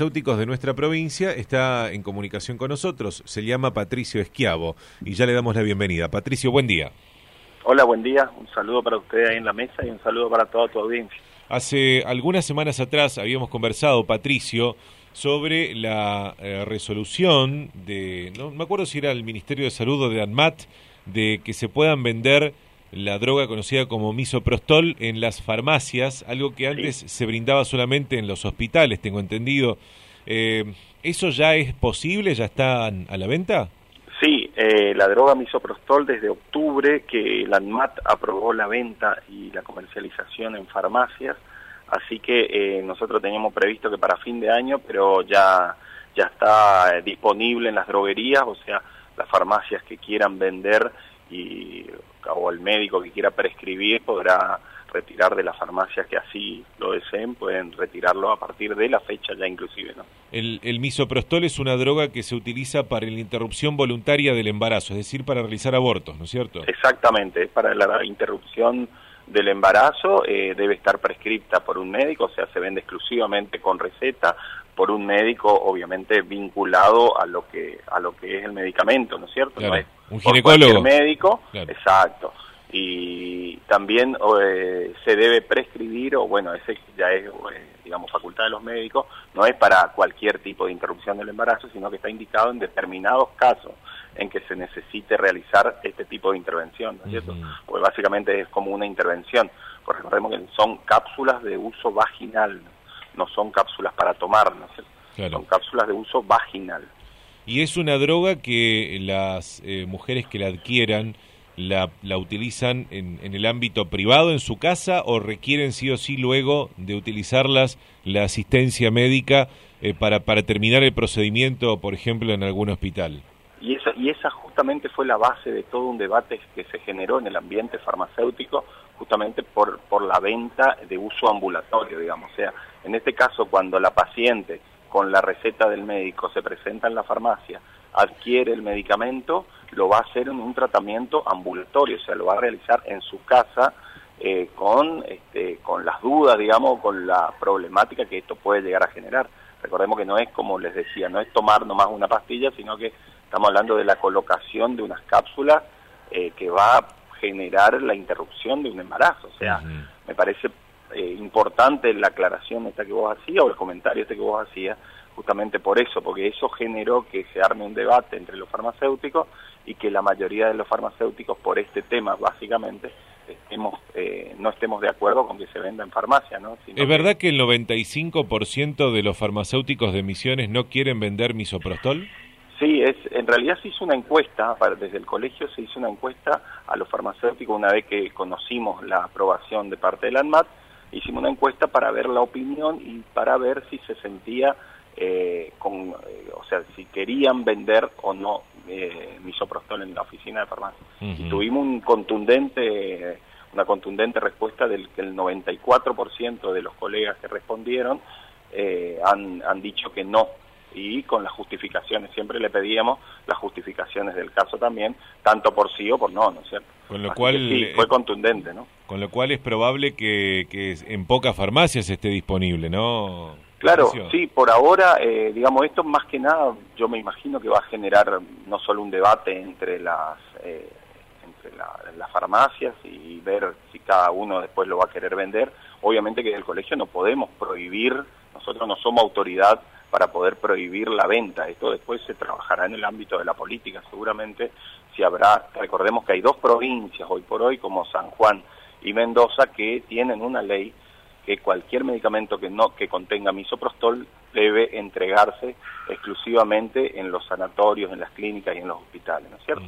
farmacéuticos de nuestra provincia está en comunicación con nosotros. Se llama Patricio Esquiavo y ya le damos la bienvenida. Patricio, buen día. Hola, buen día. Un saludo para usted ahí en la mesa y un saludo para toda tu audiencia. Hace algunas semanas atrás habíamos conversado, Patricio, sobre la eh, resolución de, no me acuerdo si era el Ministerio de Salud o de ANMAT, de que se puedan vender la droga conocida como misoprostol en las farmacias, algo que antes se brindaba solamente en los hospitales, tengo entendido. Eh, ¿Eso ya es posible? ¿Ya está a la venta? Sí, eh, la droga misoprostol desde octubre que la ANMAT aprobó la venta y la comercialización en farmacias, así que eh, nosotros teníamos previsto que para fin de año, pero ya, ya está disponible en las droguerías, o sea, las farmacias que quieran vender y, o el médico que quiera prescribir podrá retirar de las farmacias que así lo deseen, pueden retirarlo a partir de la fecha ya inclusive. ¿no? El, el misoprostol es una droga que se utiliza para la interrupción voluntaria del embarazo, es decir, para realizar abortos, ¿no es cierto? Exactamente, es para la interrupción del embarazo, eh, debe estar prescripta por un médico, o sea, se vende exclusivamente con receta por un médico, obviamente vinculado a lo que a lo que es el medicamento, ¿no es cierto? no es un ginecólogo. médico, exacto y también eh, se debe prescribir, o bueno, ese ya es, eh, digamos, facultad de los médicos, no es para cualquier tipo de interrupción del embarazo, sino que está indicado en determinados casos en que se necesite realizar este tipo de intervención, ¿no es cierto? Pues básicamente es como una intervención, porque recordemos que son cápsulas de uso vaginal, no son cápsulas para tomar, ¿no son cápsulas de uso vaginal. Y es una droga que las eh, mujeres que la adquieran, la, la utilizan en, en, el ámbito privado, en su casa, o requieren sí o sí luego de utilizarlas la asistencia médica eh, para, para terminar el procedimiento, por ejemplo, en algún hospital? Y esa, y esa justamente fue la base de todo un debate que se generó en el ambiente farmacéutico, justamente por, por la venta de uso ambulatorio, digamos. O sea, en este caso, cuando la paciente con la receta del médico se presenta en la farmacia, adquiere el medicamento, lo va a hacer en un tratamiento ambulatorio, o sea, lo va a realizar en su casa eh, con, este, con las dudas, digamos, con la problemática que esto puede llegar a generar. Recordemos que no es, como les decía, no es tomar nomás una pastilla, sino que estamos hablando de la colocación de unas cápsulas eh, que va generar la interrupción de un embarazo. O sea, me parece eh, importante la aclaración esta que vos hacías o el comentario este que vos hacías, justamente por eso, porque eso generó que se arme un debate entre los farmacéuticos y que la mayoría de los farmacéuticos por este tema básicamente estemos, eh, no estemos de acuerdo con que se venda en farmacia. ¿no? ¿Es verdad que el 95% de los farmacéuticos de Misiones no quieren vender misoprostol? Sí, es, realidad se hizo una encuesta, desde el colegio se hizo una encuesta a los farmacéuticos una vez que conocimos la aprobación de parte del ANMAT, hicimos una encuesta para ver la opinión y para ver si se sentía eh, con, eh, o sea, si querían vender o no eh, misoprostol en la oficina de farmacia. Y tuvimos un contundente, una contundente respuesta del que el 94% de los colegas que respondieron eh, han, han dicho que no, y con las justificaciones. Siempre le pedíamos las justificaciones del caso también, tanto por sí o por no, ¿no es cierto? Con lo cual sí, fue contundente, ¿no? Con lo cual es probable que, que en pocas farmacias esté disponible, ¿no? Claro, sí, por ahora, eh, digamos, esto más que nada, yo me imagino que va a generar no solo un debate entre las eh, entre las farmacias y ver si cada uno después lo va a querer vender. Obviamente que en el colegio no podemos prohibir, nosotros no somos autoridad para poder prohibir la venta. Esto después se trabajará en el ámbito de la política, seguramente si habrá, recordemos que hay dos provincias hoy por hoy, como San Juan y Mendoza, que tienen una ley que cualquier medicamento que no que contenga misoprostol debe entregarse exclusivamente en los sanatorios, en las clínicas y en los hospitales, ¿no es cierto?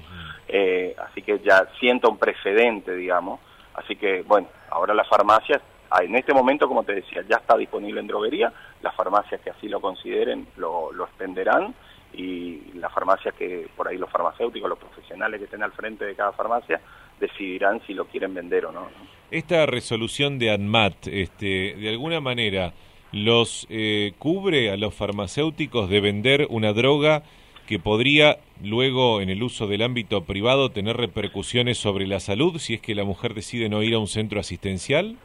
eh, así que ya sienta un precedente, digamos. Así que, bueno, ahora las farmacias en este momento, como te decía, ya está disponible en droguería, las farmacias que así lo consideren lo, lo extenderán y las farmacias que, por ahí los farmacéuticos, los profesionales que estén al frente de cada farmacia, decidirán si lo quieren vender o no. Esta resolución de ANMAT, este, de alguna manera, los eh, cubre a los farmacéuticos de vender una droga que podría luego en el uso del ámbito privado tener repercusiones sobre la salud si es que la mujer decide no ir a un centro asistencial?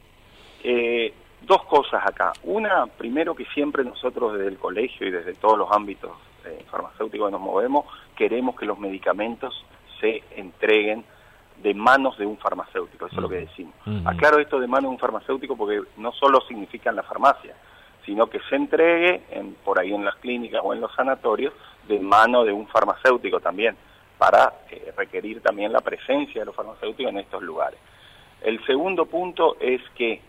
Eh, dos cosas acá. Una, primero que siempre nosotros desde el colegio y desde todos los ámbitos eh, farmacéuticos que nos movemos, queremos que los medicamentos se entreguen de manos de un farmacéutico, eso es lo que decimos. Aclaro esto de manos de un farmacéutico porque no solo significa en la farmacia, sino que se entregue en, por ahí en las clínicas o en los sanatorios de mano de un farmacéutico también, para eh, requerir también la presencia de los farmacéuticos en estos lugares. El segundo punto es que,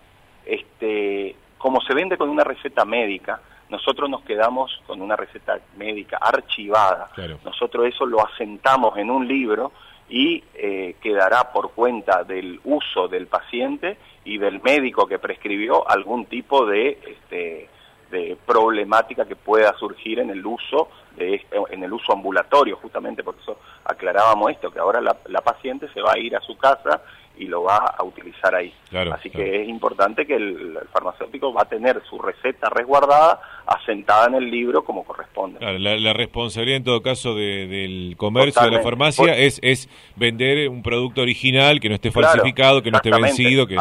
este, como se vende con una receta médica, nosotros nos quedamos con una receta médica archivada. Nosotros eso lo asentamos en un libro y eh, quedará por cuenta del uso del paciente y del médico que prescribió algún tipo de, este, de problemática que pueda surgir en el uso de, en el uso ambulatorio justamente por eso aclarábamos esto que ahora la, la paciente se va a ir a su casa y lo va a utilizar ahí. Así que es importante que el, farmacéutico va a tener su receta resguardada, asentada en el libro como corresponde. la, responsabilidad en todo caso del comercio, de la farmacia, es, es vender un producto original que no esté falsificado, que no esté vencido. Que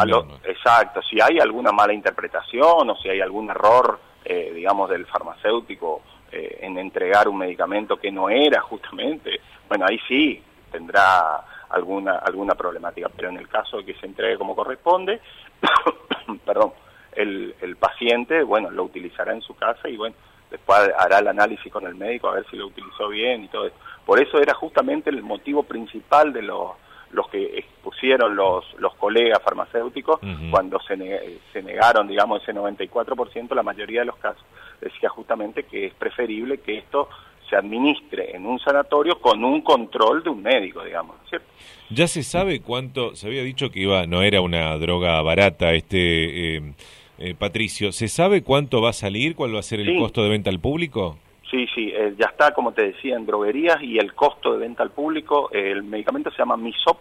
exacto, si hay alguna mala interpretación o si hay algún error, eh, digamos, del farmacéutico eh, en entregar un medicamento que no era justamente, bueno, ahí sí tendrá alguna, alguna problemática, pero en el caso de que se entregue como corresponde, perdón, el, el paciente, bueno, lo utilizará en su casa y bueno, después hará el análisis con el médico a ver si lo utilizó bien y todo eso. Por eso era justamente el motivo principal de los, los que expusieron los, los colegas farmacéuticos cuando se, se negaron, digamos, ese 94%, la mayoría de los casos. Decía justamente que es preferible que esto se administre en un sanatorio con un control de un médico, digamos, ¿cierto? Ya se sabe cuánto, se había dicho que iba, no era una droga barata, este eh, eh, Patricio, ¿se sabe cuánto va a salir, cuál va a ser el costo de venta al público? Sí, sí, eh, ya está, como te decía, en droguerías y el costo de venta al público, el medicamento se llama Misop,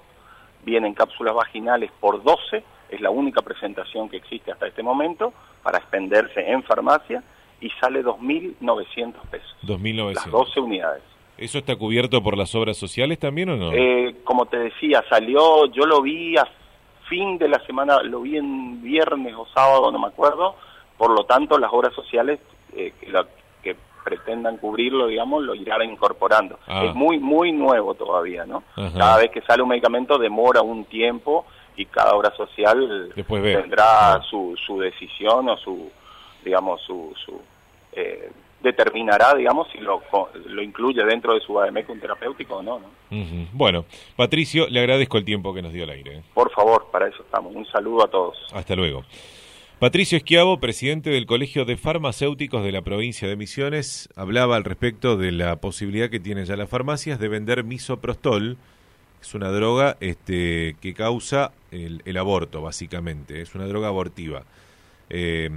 viene en cápsulas vaginales por 12, es la única presentación que existe hasta este momento para expenderse en farmacia y sale 2.900 pesos. 2.900. Las 12 unidades. ¿Eso está cubierto por las obras sociales también o no? Eh, como te decía, salió, yo lo vi a fin de la semana, lo vi en viernes o sábado, no me acuerdo, por lo tanto las obras sociales eh, que, pretendan cubrirlo, digamos, lo irán incorporando. Ah. Es muy, muy nuevo todavía, ¿no? Cada vez que sale un medicamento demora un tiempo y cada obra social tendrá ah. su, su decisión o su digamos, su, su eh, determinará, digamos, si lo, lo incluye dentro de su ADMEC terapéutico o no. ¿no? Bueno, Patricio, le agradezco el tiempo que nos dio al aire. ¿eh? Por favor, para eso estamos. Un saludo a todos. Hasta luego. Patricio Esquiavo, presidente del Colegio de Farmacéuticos de la provincia de Misiones, hablaba al respecto de la posibilidad que tienen ya las farmacias de vender misoprostol, es una droga este, que causa el, el aborto, básicamente, es una droga abortiva. Eh,